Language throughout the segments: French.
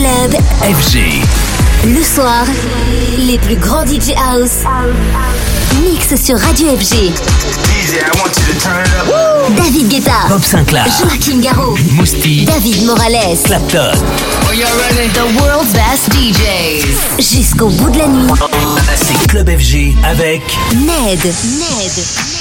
Club. FG. Le soir, les plus grands DJ House. Mix sur Radio FG. I want you to turn it up. David Guetta. Bob Sinclair. Joachim Garraud. Mousti. David Morales. Clapton. Are? The world's best DJs. Jusqu'au bout de la nuit. C'est Club FG avec Ned. Ned.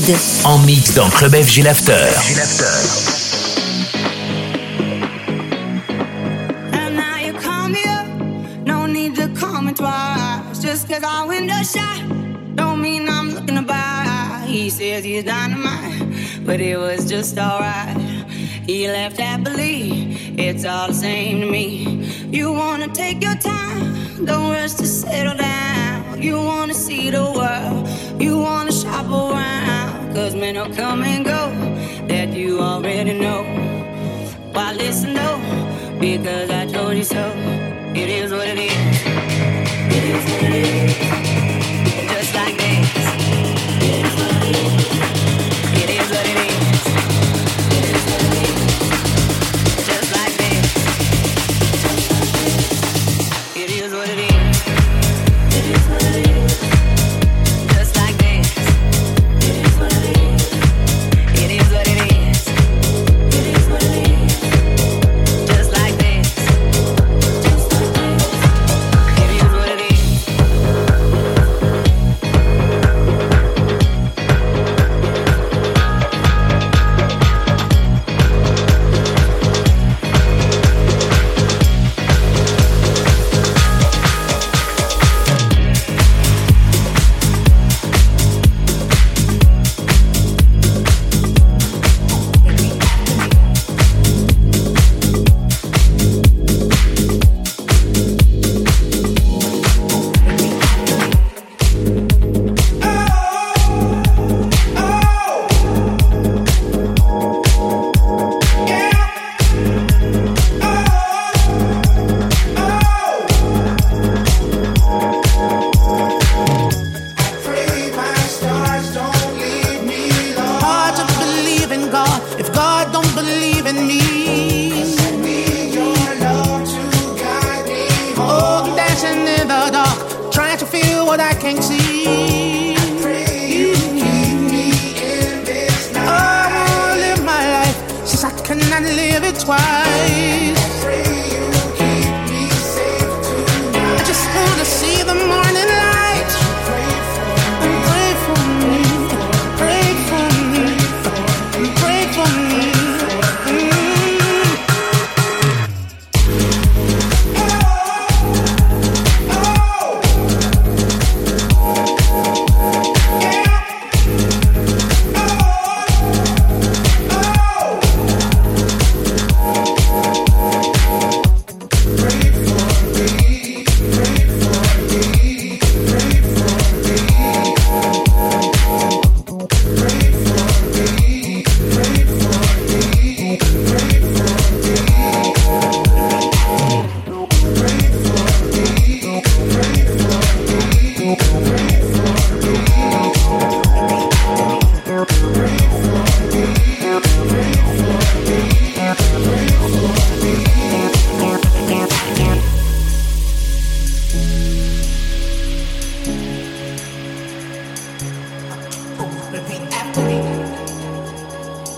Mohamed. En mix dans Club FG L'After. No need to comment. Just cause I. Don't mean I'm looking. He says he's dynamite. But it was just alright. He left happily. It's all the same to me. You wanna take your time. Don't rush to settle down. You wanna see the world men will come and go that you already know. Why listen though? Because I told you so. It is what it is.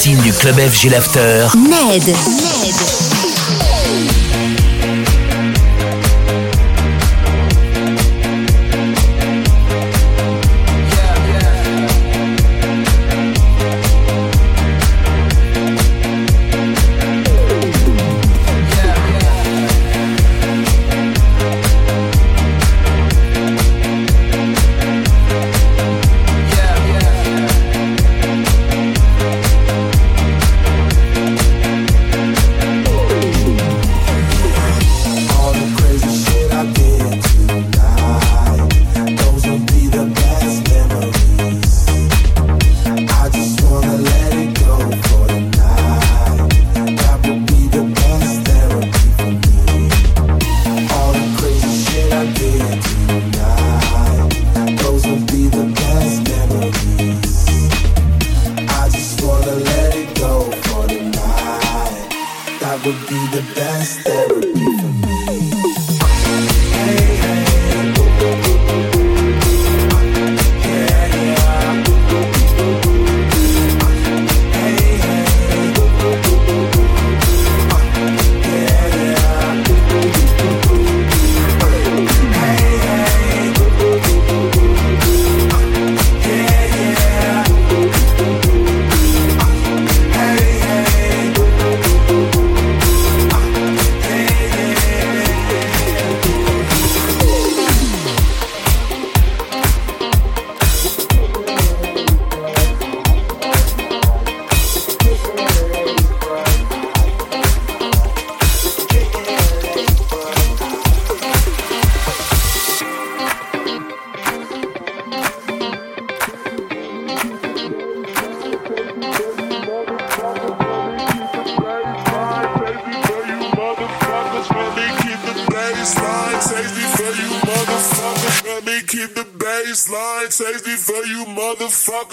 platine du club FG L'After. Ned.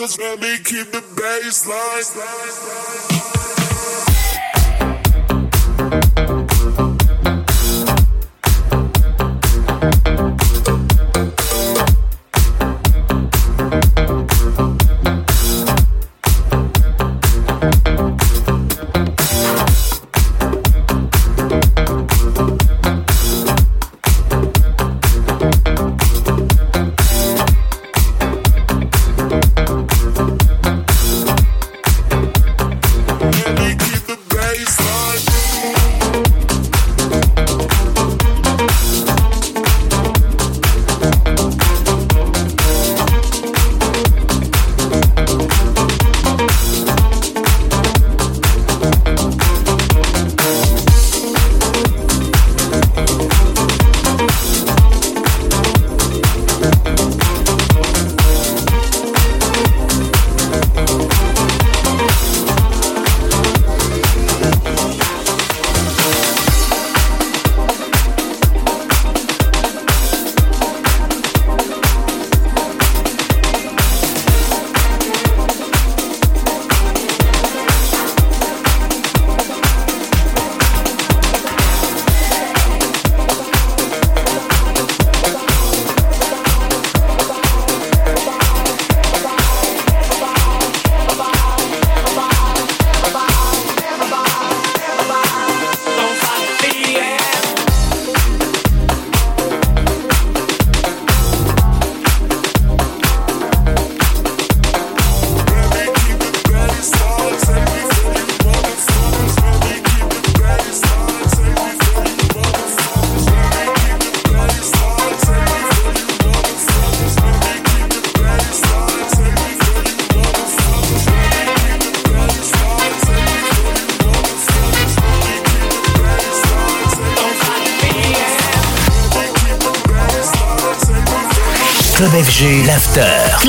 was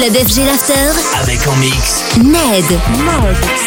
Club FG l'after. Avec en mix. Ned.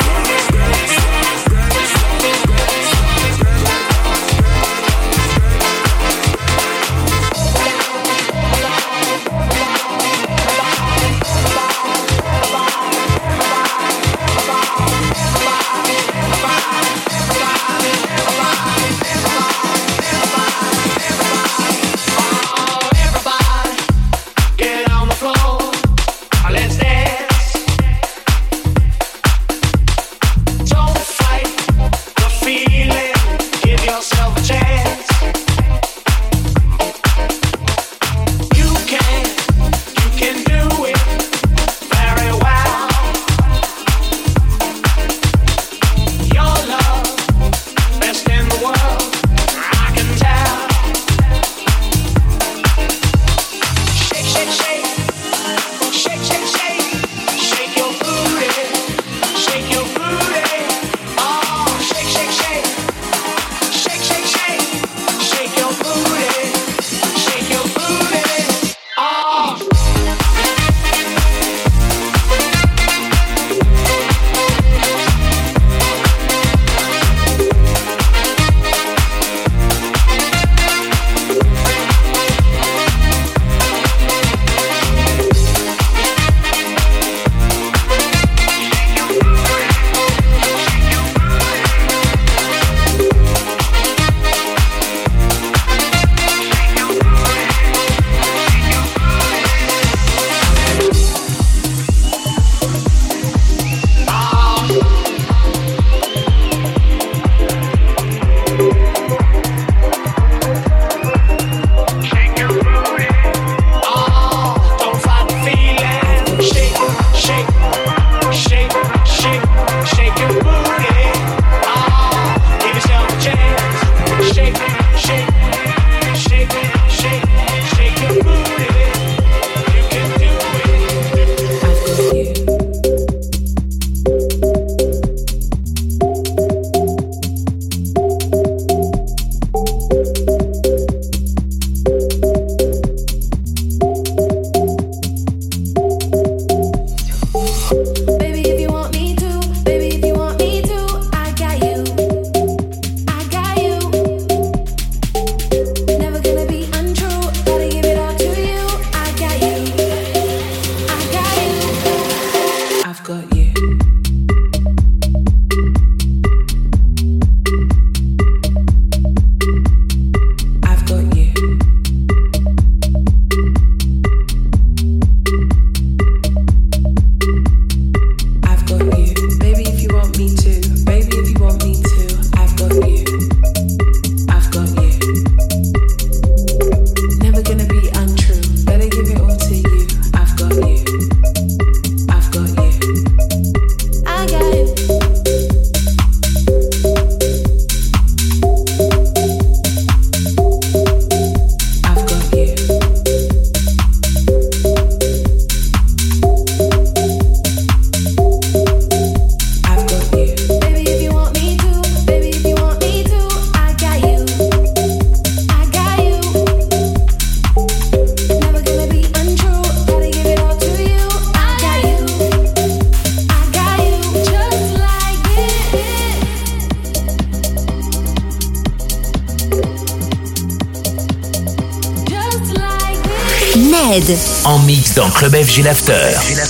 Club FG L'After.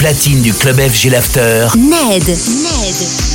platine du club FG Lafter. Ned. Ned.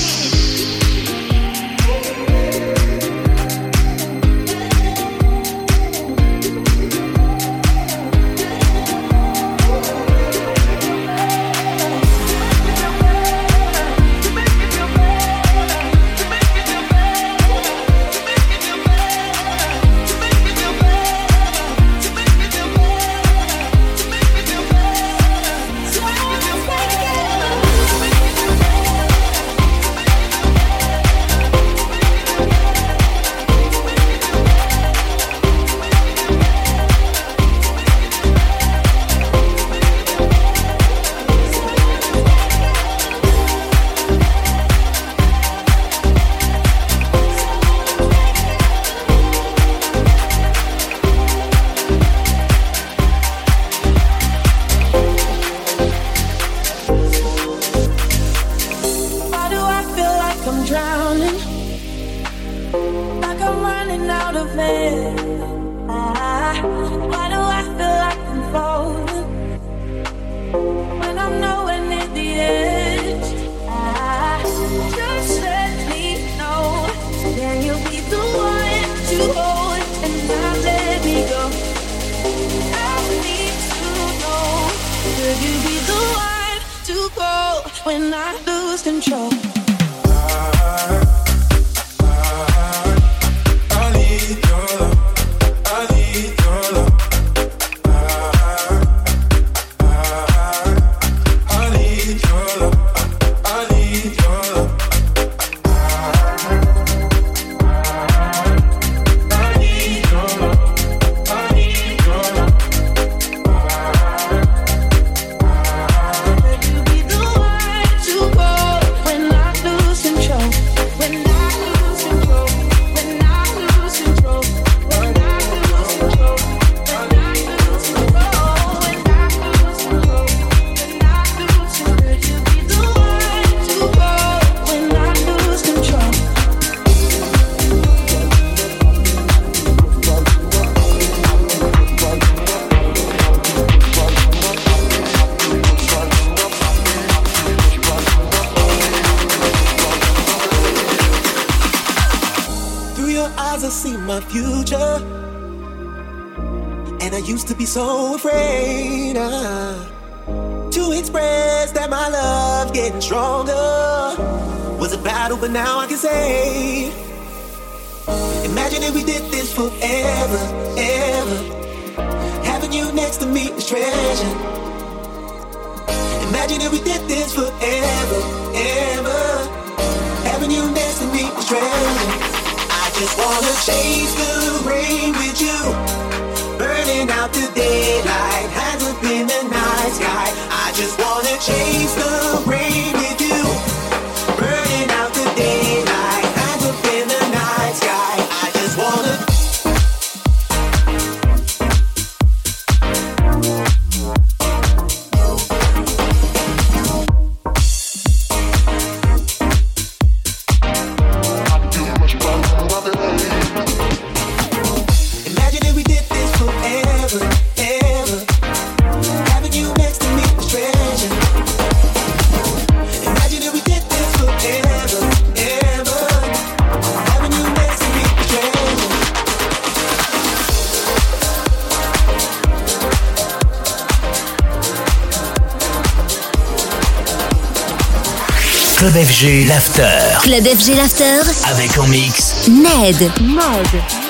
Club FG, l'after. Club FG, l'after. Avec en mix. Ned. Mod.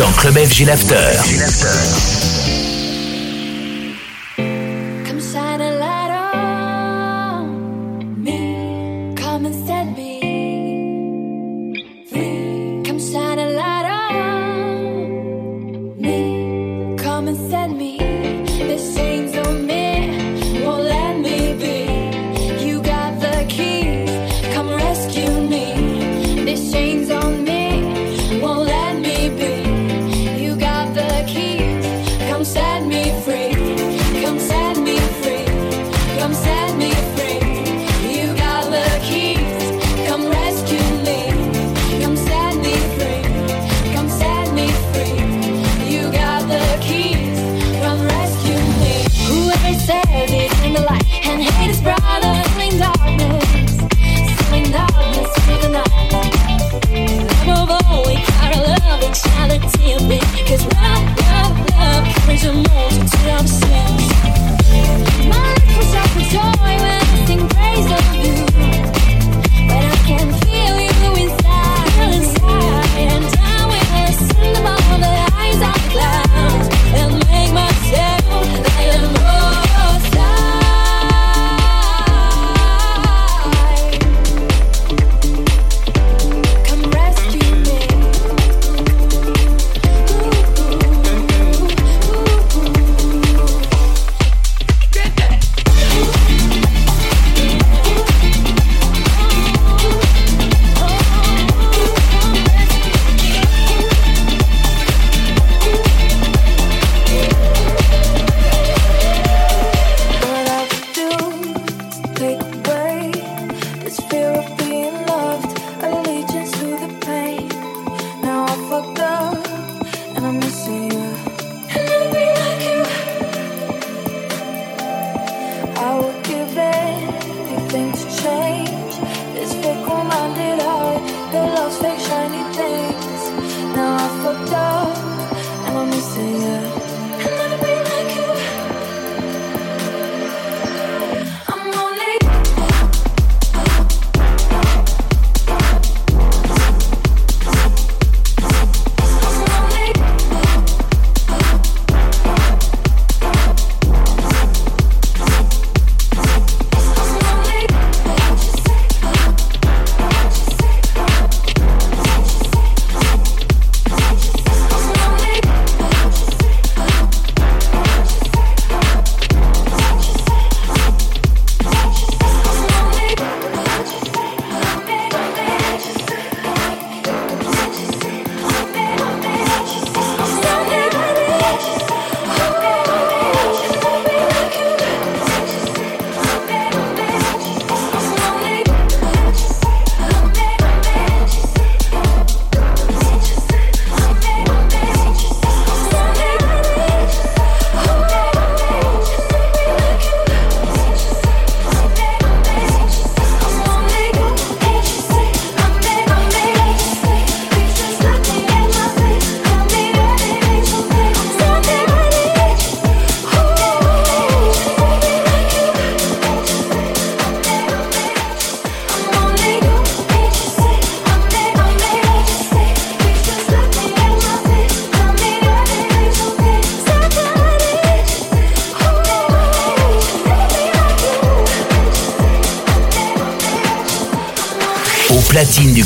Dans Club FG L'After.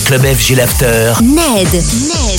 Club FG L'After. Ned. Ned.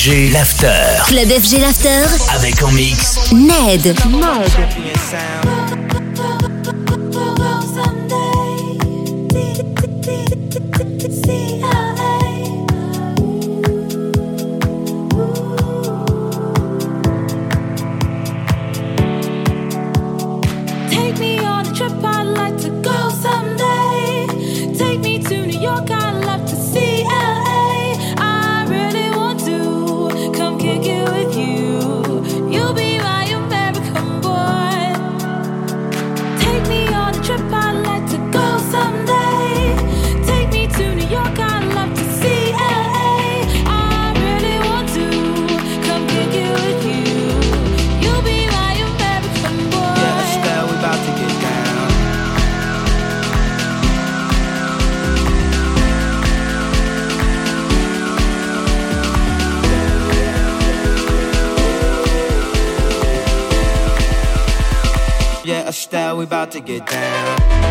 FG l'After. Club FG l'After. Avec en mix. Ned. Ned. to get down.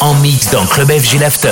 En mix dans Club FG L'After.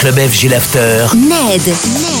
Club FG L'After. Ned. Ned.